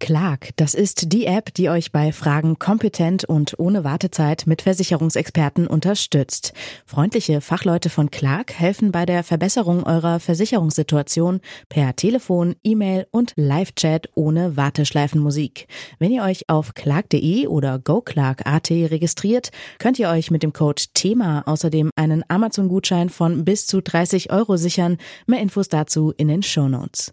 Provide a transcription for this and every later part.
Clark, das ist die App, die euch bei Fragen kompetent und ohne Wartezeit mit Versicherungsexperten unterstützt. Freundliche Fachleute von Clark helfen bei der Verbesserung eurer Versicherungssituation per Telefon, E-Mail und Live-Chat ohne Warteschleifenmusik. Wenn ihr euch auf clark.de oder goclark.at registriert, könnt ihr euch mit dem Code THEMA außerdem einen Amazon-Gutschein von bis zu 30 Euro sichern. Mehr Infos dazu in den Show Notes.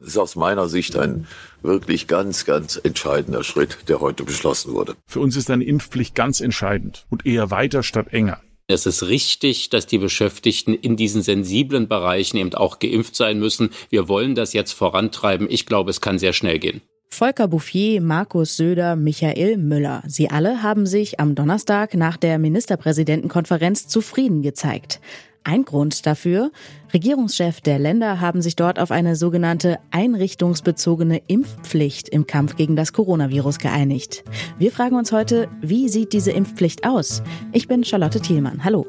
Das ist aus meiner Sicht ein wirklich ganz, ganz entscheidender Schritt, der heute beschlossen wurde. Für uns ist eine Impfpflicht ganz entscheidend und eher weiter statt enger. Es ist richtig, dass die Beschäftigten in diesen sensiblen Bereichen eben auch geimpft sein müssen. Wir wollen das jetzt vorantreiben. Ich glaube, es kann sehr schnell gehen. Volker Bouffier, Markus Söder, Michael Müller. Sie alle haben sich am Donnerstag nach der Ministerpräsidentenkonferenz zufrieden gezeigt. Ein Grund dafür, Regierungschef der Länder haben sich dort auf eine sogenannte einrichtungsbezogene Impfpflicht im Kampf gegen das Coronavirus geeinigt. Wir fragen uns heute, wie sieht diese Impfpflicht aus? Ich bin Charlotte Thielmann. Hallo.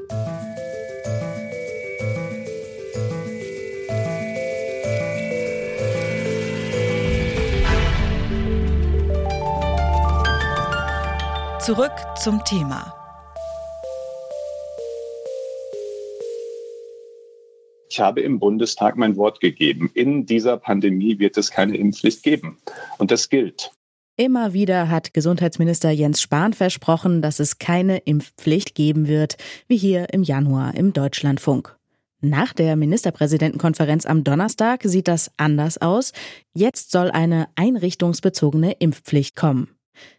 Zurück zum Thema. Ich habe im Bundestag mein Wort gegeben. In dieser Pandemie wird es keine Impfpflicht geben. Und das gilt. Immer wieder hat Gesundheitsminister Jens Spahn versprochen, dass es keine Impfpflicht geben wird, wie hier im Januar im Deutschlandfunk. Nach der Ministerpräsidentenkonferenz am Donnerstag sieht das anders aus. Jetzt soll eine einrichtungsbezogene Impfpflicht kommen.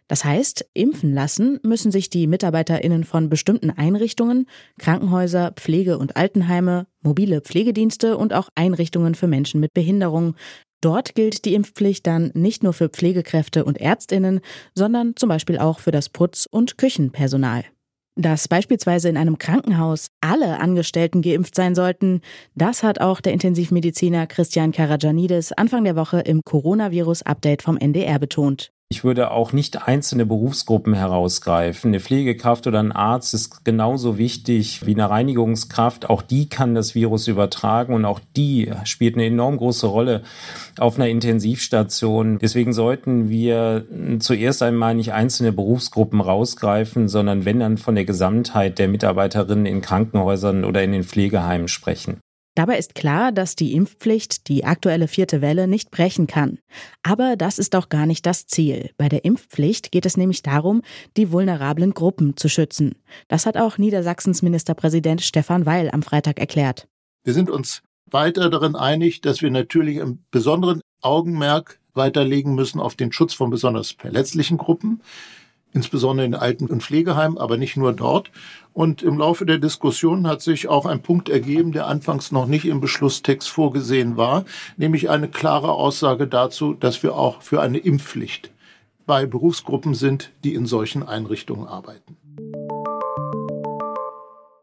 Das heißt, impfen lassen müssen sich die Mitarbeiterinnen von bestimmten Einrichtungen, Krankenhäuser, Pflege- und Altenheime, mobile Pflegedienste und auch Einrichtungen für Menschen mit Behinderung. Dort gilt die Impfpflicht dann nicht nur für Pflegekräfte und Ärztinnen, sondern zum Beispiel auch für das Putz- und Küchenpersonal. Dass beispielsweise in einem Krankenhaus alle Angestellten geimpft sein sollten, das hat auch der Intensivmediziner Christian Karajanidis Anfang der Woche im Coronavirus-Update vom NDR betont. Ich würde auch nicht einzelne Berufsgruppen herausgreifen. Eine Pflegekraft oder ein Arzt ist genauso wichtig wie eine Reinigungskraft. Auch die kann das Virus übertragen und auch die spielt eine enorm große Rolle auf einer Intensivstation. Deswegen sollten wir zuerst einmal nicht einzelne Berufsgruppen rausgreifen, sondern wenn dann von der Gesamtheit der Mitarbeiterinnen in Krankenhäusern oder in den Pflegeheimen sprechen. Dabei ist klar, dass die Impfpflicht die aktuelle vierte Welle nicht brechen kann. Aber das ist auch gar nicht das Ziel. Bei der Impfpflicht geht es nämlich darum, die vulnerablen Gruppen zu schützen. Das hat auch Niedersachsens Ministerpräsident Stefan Weil am Freitag erklärt. Wir sind uns weiter darin einig, dass wir natürlich einen besonderen Augenmerk weiterlegen müssen auf den Schutz von besonders verletzlichen Gruppen insbesondere in Alten- und Pflegeheimen, aber nicht nur dort. Und im Laufe der Diskussion hat sich auch ein Punkt ergeben, der anfangs noch nicht im Beschlusstext vorgesehen war, nämlich eine klare Aussage dazu, dass wir auch für eine Impfpflicht bei Berufsgruppen sind, die in solchen Einrichtungen arbeiten.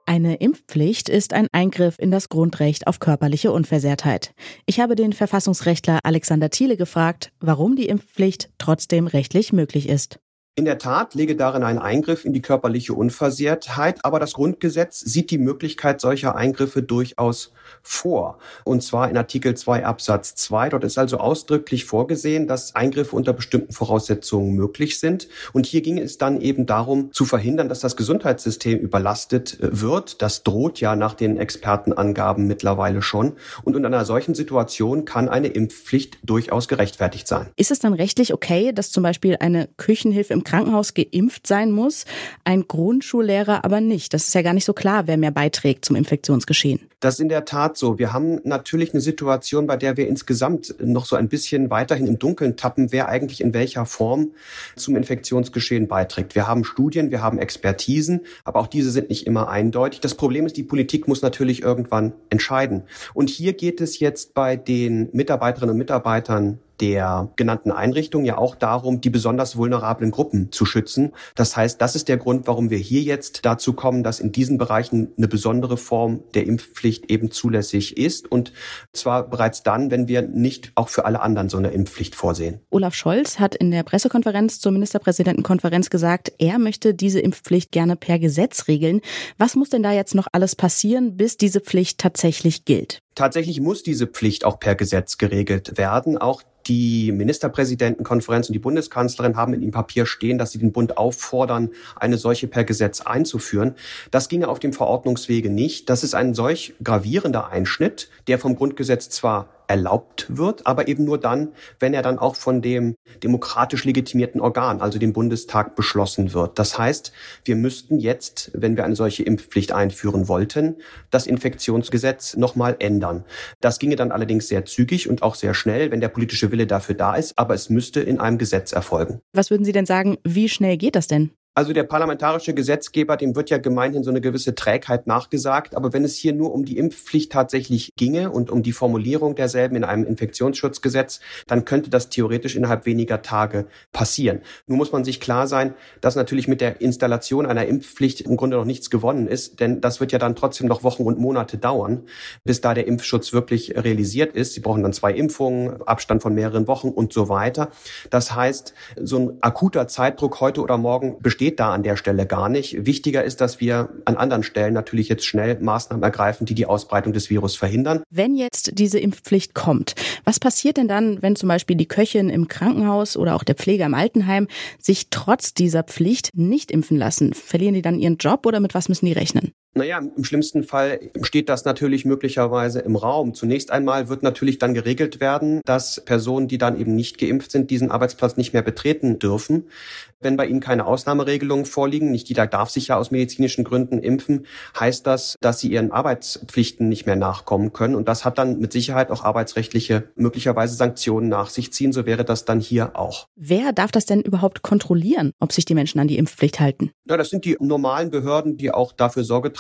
Eine Impfpflicht ist ein Eingriff in das Grundrecht auf körperliche Unversehrtheit. Ich habe den Verfassungsrechtler Alexander Thiele gefragt, warum die Impfpflicht trotzdem rechtlich möglich ist. In der Tat lege darin ein Eingriff in die körperliche Unversehrtheit, aber das Grundgesetz sieht die Möglichkeit solcher Eingriffe durchaus vor. Und zwar in Artikel 2 Absatz 2. Dort ist also ausdrücklich vorgesehen, dass Eingriffe unter bestimmten Voraussetzungen möglich sind. Und hier ging es dann eben darum, zu verhindern, dass das Gesundheitssystem überlastet äh, wird. Das droht ja nach den Expertenangaben mittlerweile schon. Und in einer solchen Situation kann eine Impfpflicht durchaus gerechtfertigt sein. Ist es dann rechtlich okay, dass zum Beispiel eine Küchenhilfe im Krankenhaus geimpft sein muss, ein Grundschullehrer aber nicht? Das ist ja gar nicht so klar, wer mehr beiträgt zum Infektionsgeschehen. Das ist in der Tat so. Wir haben natürlich eine Situation, bei der wir insgesamt noch so ein bisschen weiterhin im Dunkeln tappen, wer eigentlich in welcher Form zum Infektionsgeschehen beiträgt. Wir haben Studien, wir haben Expertisen, aber auch diese sind nicht immer eindeutig. Das Problem ist, die Politik muss natürlich irgendwann entscheiden. Und hier geht es jetzt bei den Mitarbeiterinnen und Mitarbeitern der genannten Einrichtung ja auch darum, die besonders vulnerablen Gruppen zu schützen. Das heißt, das ist der Grund, warum wir hier jetzt dazu kommen, dass in diesen Bereichen eine besondere Form der Impfpflicht eben zulässig ist. Und zwar bereits dann, wenn wir nicht auch für alle anderen so eine Impfpflicht vorsehen. Olaf Scholz hat in der Pressekonferenz zur Ministerpräsidentenkonferenz gesagt, er möchte diese Impfpflicht gerne per Gesetz regeln. Was muss denn da jetzt noch alles passieren, bis diese Pflicht tatsächlich gilt? Tatsächlich muss diese Pflicht auch per Gesetz geregelt werden. Auch die Ministerpräsidentenkonferenz und die Bundeskanzlerin haben in ihrem Papier stehen, dass sie den Bund auffordern, eine solche per Gesetz einzuführen. Das ginge auf dem Verordnungswege nicht. Das ist ein solch gravierender Einschnitt, der vom Grundgesetz zwar erlaubt wird, aber eben nur dann, wenn er dann auch von dem demokratisch legitimierten Organ, also dem Bundestag, beschlossen wird. Das heißt, wir müssten jetzt, wenn wir eine solche Impfpflicht einführen wollten, das Infektionsgesetz nochmal ändern. Das ginge dann allerdings sehr zügig und auch sehr schnell, wenn der politische Wille dafür da ist, aber es müsste in einem Gesetz erfolgen. Was würden Sie denn sagen, wie schnell geht das denn? Also der parlamentarische Gesetzgeber, dem wird ja gemeinhin so eine gewisse Trägheit nachgesagt. Aber wenn es hier nur um die Impfpflicht tatsächlich ginge und um die Formulierung derselben in einem Infektionsschutzgesetz, dann könnte das theoretisch innerhalb weniger Tage passieren. Nun muss man sich klar sein, dass natürlich mit der Installation einer Impfpflicht im Grunde noch nichts gewonnen ist, denn das wird ja dann trotzdem noch Wochen und Monate dauern, bis da der Impfschutz wirklich realisiert ist. Sie brauchen dann zwei Impfungen, Abstand von mehreren Wochen und so weiter. Das heißt, so ein akuter Zeitdruck heute oder morgen besteht besteht da an der Stelle gar nicht. Wichtiger ist, dass wir an anderen Stellen natürlich jetzt schnell Maßnahmen ergreifen, die die Ausbreitung des Virus verhindern. Wenn jetzt diese Impfpflicht kommt, was passiert denn dann, wenn zum Beispiel die Köchin im Krankenhaus oder auch der Pfleger im Altenheim sich trotz dieser Pflicht nicht impfen lassen? Verlieren die dann ihren Job oder mit was müssen die rechnen? Naja, im schlimmsten Fall steht das natürlich möglicherweise im Raum. Zunächst einmal wird natürlich dann geregelt werden, dass Personen, die dann eben nicht geimpft sind, diesen Arbeitsplatz nicht mehr betreten dürfen. Wenn bei ihnen keine Ausnahmeregelungen vorliegen, nicht jeder darf sich ja aus medizinischen Gründen impfen, heißt das, dass sie ihren Arbeitspflichten nicht mehr nachkommen können. Und das hat dann mit Sicherheit auch arbeitsrechtliche möglicherweise Sanktionen nach sich ziehen. So wäre das dann hier auch. Wer darf das denn überhaupt kontrollieren, ob sich die Menschen an die Impfpflicht halten? Ja, das sind die normalen Behörden, die auch dafür Sorge tragen,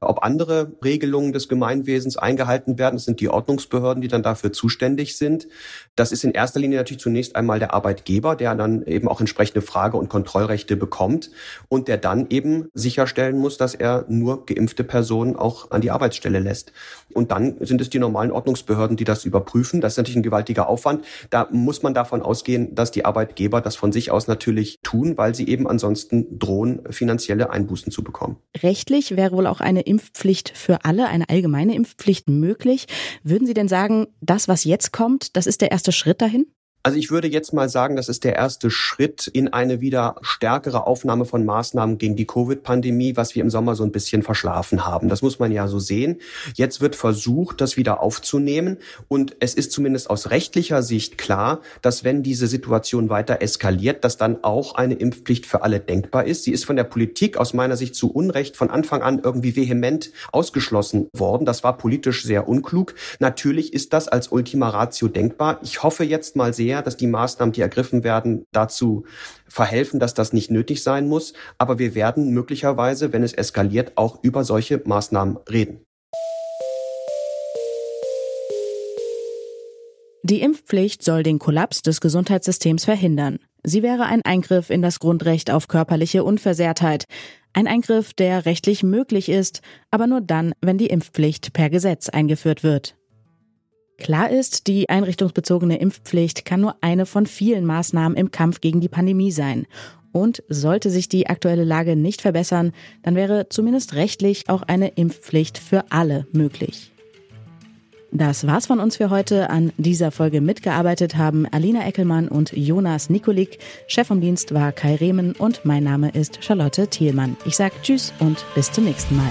ob andere Regelungen des Gemeinwesens eingehalten werden. Das sind die Ordnungsbehörden, die dann dafür zuständig sind. Das ist in erster Linie natürlich zunächst einmal der Arbeitgeber, der dann eben auch entsprechende Frage- und Kontrollrechte bekommt und der dann eben sicherstellen muss, dass er nur geimpfte Personen auch an die Arbeitsstelle lässt. Und dann sind es die normalen Ordnungsbehörden, die das überprüfen. Das ist natürlich ein gewaltiger Aufwand. Da muss man davon ausgehen, dass die Arbeitgeber das von sich aus natürlich tun, weil sie eben ansonsten drohen, finanzielle Einbußen zu bekommen. Rechtlich wäre wohl auch eine Impfpflicht für alle, eine allgemeine Impfpflicht möglich. Würden Sie denn sagen, das, was jetzt kommt, das ist der erste Schritt dahin? Also ich würde jetzt mal sagen, das ist der erste Schritt in eine wieder stärkere Aufnahme von Maßnahmen gegen die Covid-Pandemie, was wir im Sommer so ein bisschen verschlafen haben. Das muss man ja so sehen. Jetzt wird versucht, das wieder aufzunehmen. Und es ist zumindest aus rechtlicher Sicht klar, dass wenn diese Situation weiter eskaliert, dass dann auch eine Impfpflicht für alle denkbar ist. Sie ist von der Politik aus meiner Sicht zu Unrecht von Anfang an irgendwie vehement ausgeschlossen worden. Das war politisch sehr unklug. Natürlich ist das als Ultima Ratio denkbar. Ich hoffe jetzt mal sehr, sehr, dass die Maßnahmen, die ergriffen werden, dazu verhelfen, dass das nicht nötig sein muss. Aber wir werden möglicherweise, wenn es eskaliert, auch über solche Maßnahmen reden. Die Impfpflicht soll den Kollaps des Gesundheitssystems verhindern. Sie wäre ein Eingriff in das Grundrecht auf körperliche Unversehrtheit. Ein Eingriff, der rechtlich möglich ist, aber nur dann, wenn die Impfpflicht per Gesetz eingeführt wird. Klar ist, die einrichtungsbezogene Impfpflicht kann nur eine von vielen Maßnahmen im Kampf gegen die Pandemie sein. Und sollte sich die aktuelle Lage nicht verbessern, dann wäre zumindest rechtlich auch eine Impfpflicht für alle möglich. Das war's von uns für heute. An dieser Folge mitgearbeitet haben Alina Eckelmann und Jonas Nikolik. Chef vom Dienst war Kai Rehmen und mein Name ist Charlotte Thielmann. Ich sage Tschüss und bis zum nächsten Mal.